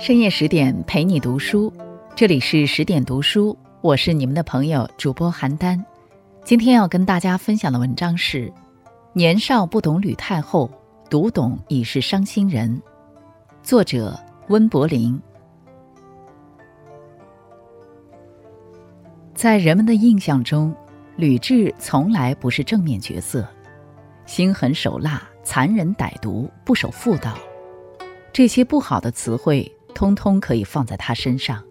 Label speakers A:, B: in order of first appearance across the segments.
A: 深夜十点陪你读书，这里是十点读书，我是你们的朋友主播邯郸。今天要跟大家分享的文章是：年少不懂吕太后，读懂已是伤心人。作者温柏林。在人们的印象中，吕雉从来不是正面角色，心狠手辣、残忍歹毒、不守妇道，这些不好的词汇。通通可以放在她身上。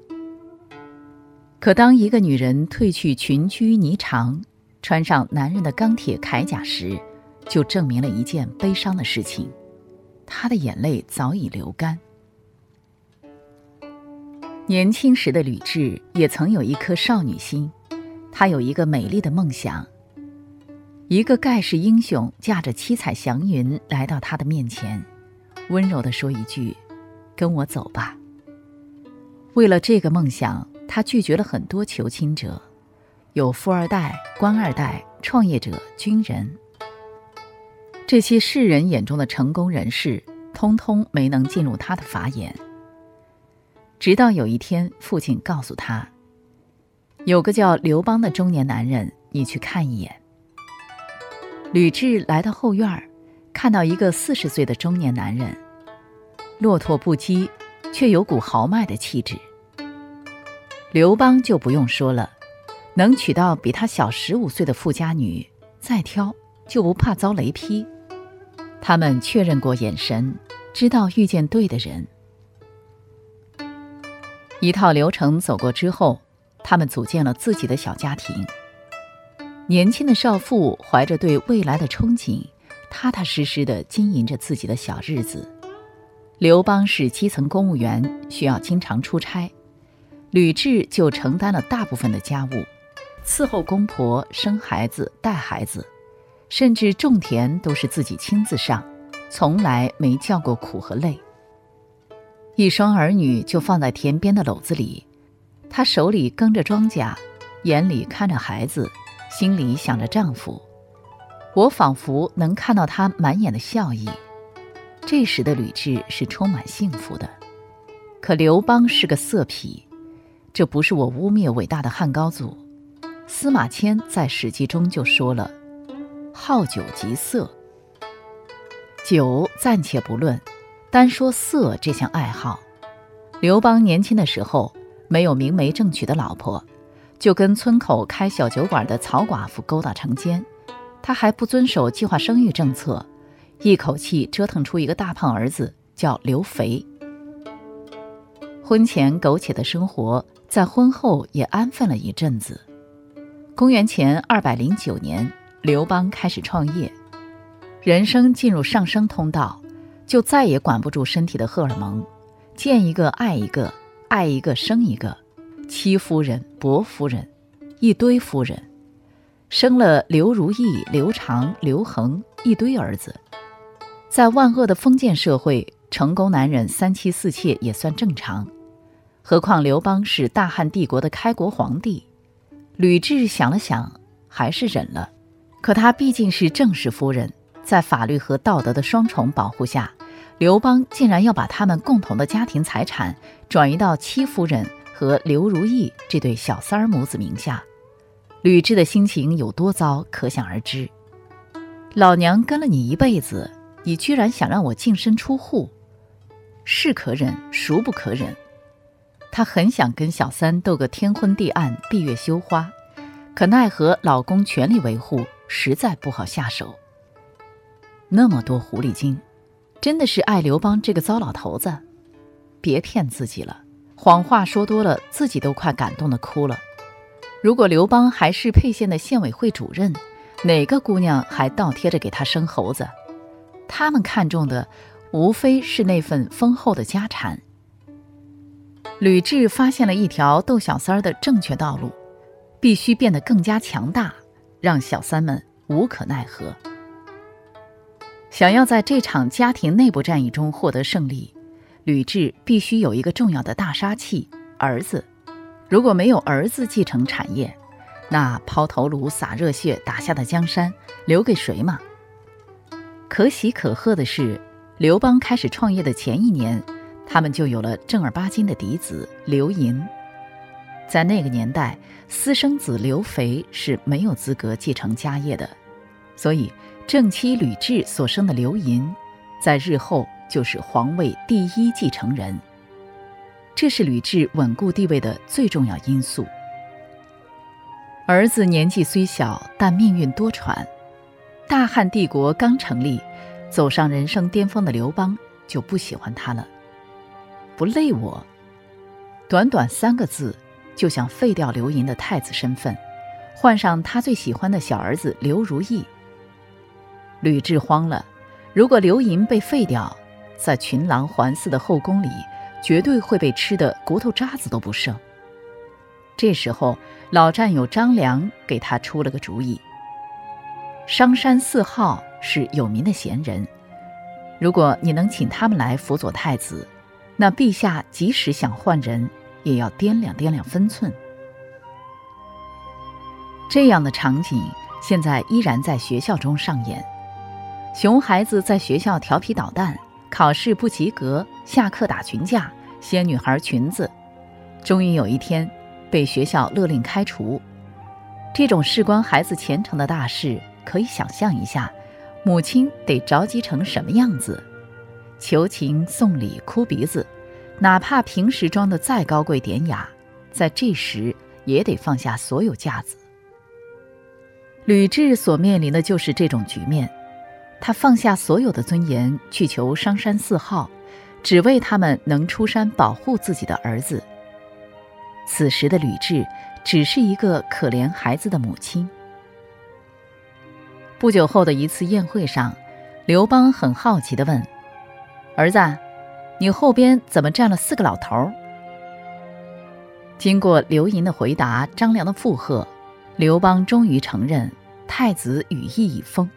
A: 可当一个女人褪去裙裾霓裳，穿上男人的钢铁铠甲时，就证明了一件悲伤的事情：她的眼泪早已流干。年轻时的吕雉也曾有一颗少女心，她有一个美丽的梦想。一个盖世英雄驾着七彩祥云来到她的面前，温柔地说一句。跟我走吧。为了这个梦想，他拒绝了很多求亲者，有富二代、官二代、创业者、军人。这些世人眼中的成功人士，通通没能进入他的法眼。直到有一天，父亲告诉他，有个叫刘邦的中年男人，你去看一眼。吕雉来到后院，看到一个四十岁的中年男人。骆驼不羁，却有股豪迈的气质。刘邦就不用说了，能娶到比他小十五岁的富家女，再挑就不怕遭雷劈。他们确认过眼神，知道遇见对的人。一套流程走过之后，他们组建了自己的小家庭。年轻的少妇怀着对未来的憧憬，踏踏实实地经营着自己的小日子。刘邦是基层公务员，需要经常出差，吕雉就承担了大部分的家务，伺候公婆、生孩子、带孩子，甚至种田都是自己亲自上，从来没叫过苦和累。一双儿女就放在田边的篓子里，她手里耕着庄稼，眼里看着孩子，心里想着丈夫，我仿佛能看到她满眼的笑意。这时的吕雉是充满幸福的，可刘邦是个色痞，这不是我污蔑伟大的汉高祖。司马迁在《史记》中就说了：“好酒即色。”酒暂且不论，单说色这项爱好，刘邦年轻的时候没有明媒正娶的老婆，就跟村口开小酒馆的曹寡妇勾搭成奸，他还不遵守计划生育政策。一口气折腾出一个大胖儿子，叫刘肥。婚前苟且的生活，在婚后也安分了一阵子。公元前二百零九年，刘邦开始创业，人生进入上升通道，就再也管不住身体的荷尔蒙，见一个爱一个，爱一个生一个，戚夫人、薄夫人，一堆夫人，生了刘如意、刘长、刘恒一堆儿子。在万恶的封建社会，成功男人三妻四妾也算正常，何况刘邦是大汉帝国的开国皇帝。吕雉想了想，还是忍了。可她毕竟是正室夫人，在法律和道德的双重保护下，刘邦竟然要把他们共同的家庭财产转移到戚夫人和刘如意这对小三儿母子名下。吕雉的心情有多糟，可想而知。老娘跟了你一辈子。你居然想让我净身出户，是可忍，孰不可忍？她很想跟小三斗个天昏地暗、闭月羞花，可奈何老公全力维护，实在不好下手。那么多狐狸精，真的是爱刘邦这个糟老头子？别骗自己了，谎话说多了，自己都快感动的哭了。如果刘邦还是沛县的县委会主任，哪个姑娘还倒贴着给他生猴子？他们看重的，无非是那份丰厚的家产。吕雉发现了一条斗小三儿的正确道路，必须变得更加强大，让小三们无可奈何。想要在这场家庭内部战役中获得胜利，吕雉必须有一个重要的大杀器——儿子。如果没有儿子继承产业，那抛头颅、洒热血打下的江山留给谁嘛？可喜可贺的是，刘邦开始创业的前一年，他们就有了正儿八经的嫡子刘盈。在那个年代，私生子刘肥是没有资格继承家业的，所以正妻吕雉所生的刘盈，在日后就是皇位第一继承人。这是吕雉稳固地位的最重要因素。儿子年纪虽小，但命运多舛。大汉帝国刚成立，走上人生巅峰的刘邦就不喜欢他了，不累我。短短三个字。就想废掉刘盈的太子身份，换上他最喜欢的小儿子刘如意。吕雉慌了，如果刘盈被废掉，在群狼环伺的后宫里，绝对会被吃的骨头渣子都不剩。这时候，老战友张良给他出了个主意：商山四号是有名的贤人，如果你能请他们来辅佐太子，那陛下即使想换人。也要掂量掂量分寸。这样的场景现在依然在学校中上演：熊孩子在学校调皮捣蛋，考试不及格，下课打群架，掀女孩裙子，终于有一天被学校勒令开除。这种事关孩子前程的大事，可以想象一下，母亲得着急成什么样子？求情、送礼、哭鼻子。哪怕平时装的再高贵典雅，在这时也得放下所有架子。吕雉所面临的就是这种局面，她放下所有的尊严去求商山四号，只为他们能出山保护自己的儿子。此时的吕雉只是一个可怜孩子的母亲。不久后的一次宴会上，刘邦很好奇地问：“儿子。”你后边怎么站了四个老头？经过刘盈的回答，张良的附和，刘邦终于承认太子羽翼已丰。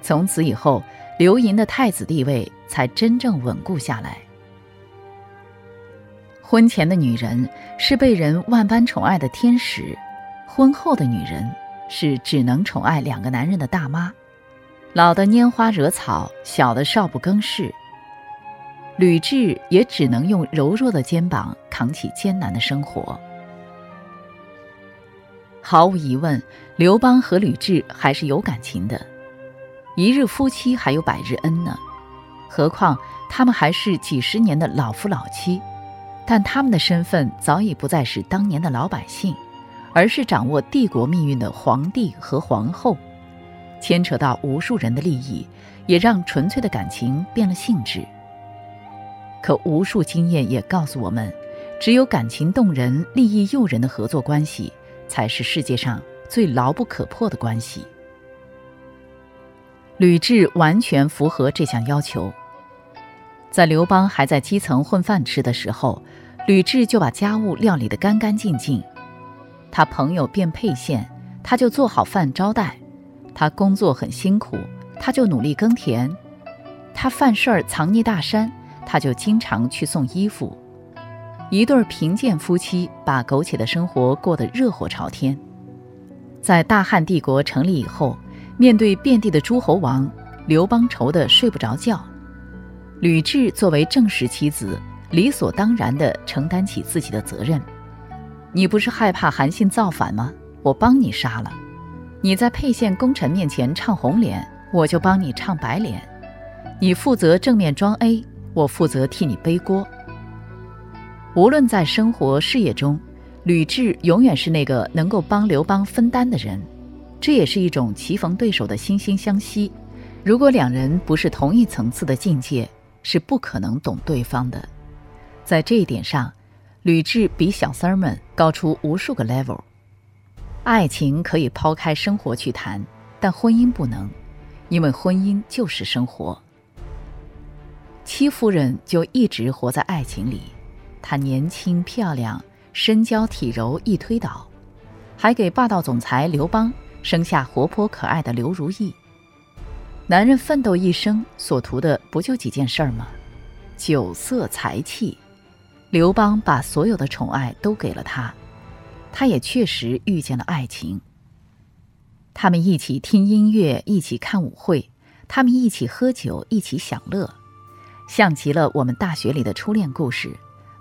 A: 从此以后，刘盈的太子地位才真正稳固下来。婚前的女人是被人万般宠爱的天使，婚后的女人是只能宠爱两个男人的大妈，老的拈花惹草，小的少不更事。吕雉也只能用柔弱的肩膀扛起艰难的生活。毫无疑问，刘邦和吕雉还是有感情的，一日夫妻还有百日恩呢。何况他们还是几十年的老夫老妻，但他们的身份早已不再是当年的老百姓，而是掌握帝国命运的皇帝和皇后，牵扯到无数人的利益，也让纯粹的感情变了性质。可无数经验也告诉我们，只有感情动人、利益诱人的合作关系，才是世界上最牢不可破的关系。吕雉完全符合这项要求。在刘邦还在基层混饭吃的时候，吕雉就把家务料理得干干净净。他朋友变沛县，他就做好饭招待；他工作很辛苦，他就努力耕田；他犯事儿藏匿大山。他就经常去送衣服，一对贫贱夫妻把苟且的生活过得热火朝天。在大汉帝国成立以后，面对遍地的诸侯王，刘邦愁得睡不着觉。吕雉作为正室妻子，理所当然地承担起自己的责任。你不是害怕韩信造反吗？我帮你杀了。你在沛县功臣面前唱红脸，我就帮你唱白脸。你负责正面装 A。我负责替你背锅。无论在生活事业中，吕雉永远是那个能够帮刘邦分担的人，这也是一种棋逢对手的惺惺相惜。如果两人不是同一层次的境界，是不可能懂对方的。在这一点上，吕雉比小三儿们高出无数个 level。爱情可以抛开生活去谈，但婚姻不能，因为婚姻就是生活。戚夫人就一直活在爱情里，她年轻漂亮，身娇体柔易推倒，还给霸道总裁刘邦生下活泼可爱的刘如意。男人奋斗一生所图的不就几件事儿吗？酒色财气。刘邦把所有的宠爱都给了他，他也确实遇见了爱情。他们一起听音乐，一起看舞会，他们一起喝酒，一起享乐。像极了我们大学里的初恋故事，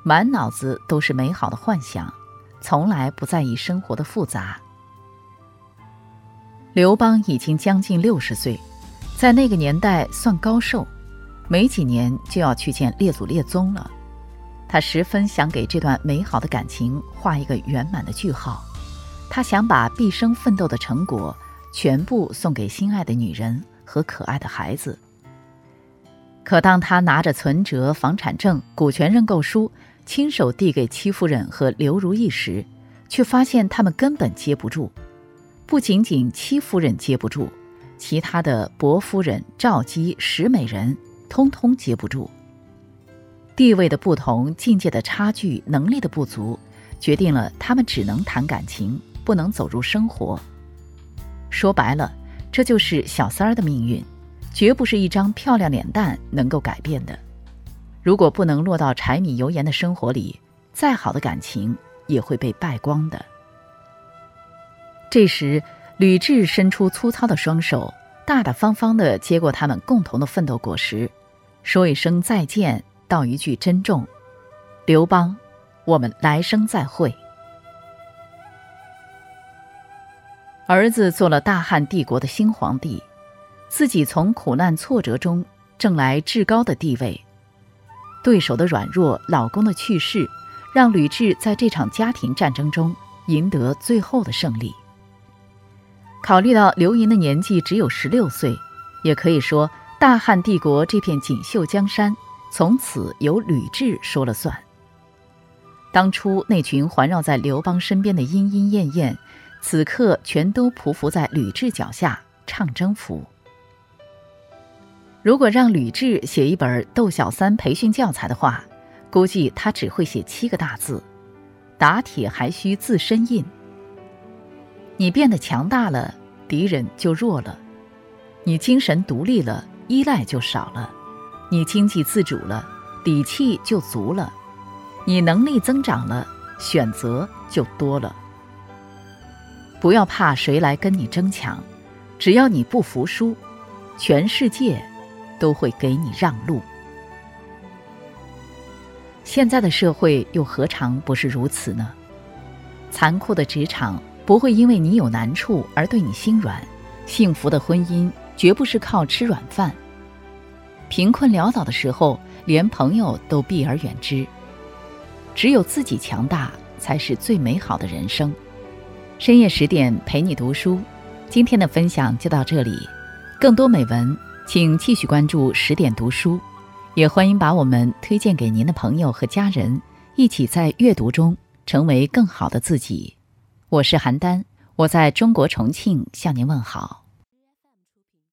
A: 满脑子都是美好的幻想，从来不在意生活的复杂。刘邦已经将近六十岁，在那个年代算高寿，没几年就要去见列祖列宗了。他十分想给这段美好的感情画一个圆满的句号，他想把毕生奋斗的成果全部送给心爱的女人和可爱的孩子。可当他拿着存折、房产证、股权认购书，亲手递给戚夫人和刘如意时，却发现他们根本接不住。不仅仅戚夫人接不住，其他的薄夫人、赵姬、石美人，通通接不住。地位的不同，境界的差距，能力的不足，决定了他们只能谈感情，不能走入生活。说白了，这就是小三儿的命运，绝不是一张漂亮脸蛋能够改变的。如果不能落到柴米油盐的生活里，再好的感情也会被败光的。这时，吕雉伸出粗糙的双手，大大方方地接过他们共同的奋斗果实，说一声再见。道一句珍重，刘邦，我们来生再会。儿子做了大汉帝国的新皇帝，自己从苦难挫折中挣来至高的地位。对手的软弱，老公的去世，让吕雉在这场家庭战争中赢得最后的胜利。考虑到刘盈的年纪只有十六岁，也可以说大汉帝国这片锦绣江山。从此由吕雉说了算。当初那群环绕在刘邦身边的莺莺燕燕，此刻全都匍匐在吕雉脚下唱征服。如果让吕雉写一本斗小三培训教材的话，估计他只会写七个大字：打铁还需自身硬。你变得强大了，敌人就弱了；你精神独立了，依赖就少了。你经济自主了，底气就足了；你能力增长了，选择就多了。不要怕谁来跟你争抢，只要你不服输，全世界都会给你让路。现在的社会又何尝不是如此呢？残酷的职场不会因为你有难处而对你心软，幸福的婚姻绝不是靠吃软饭。贫困潦倒的时候，连朋友都避而远之。只有自己强大，才是最美好的人生。深夜十点陪你读书，今天的分享就到这里。更多美文，请继续关注十点读书，也欢迎把我们推荐给您的朋友和家人，一起在阅读中成为更好的自己。我是邯郸，我在中国重庆向您问好。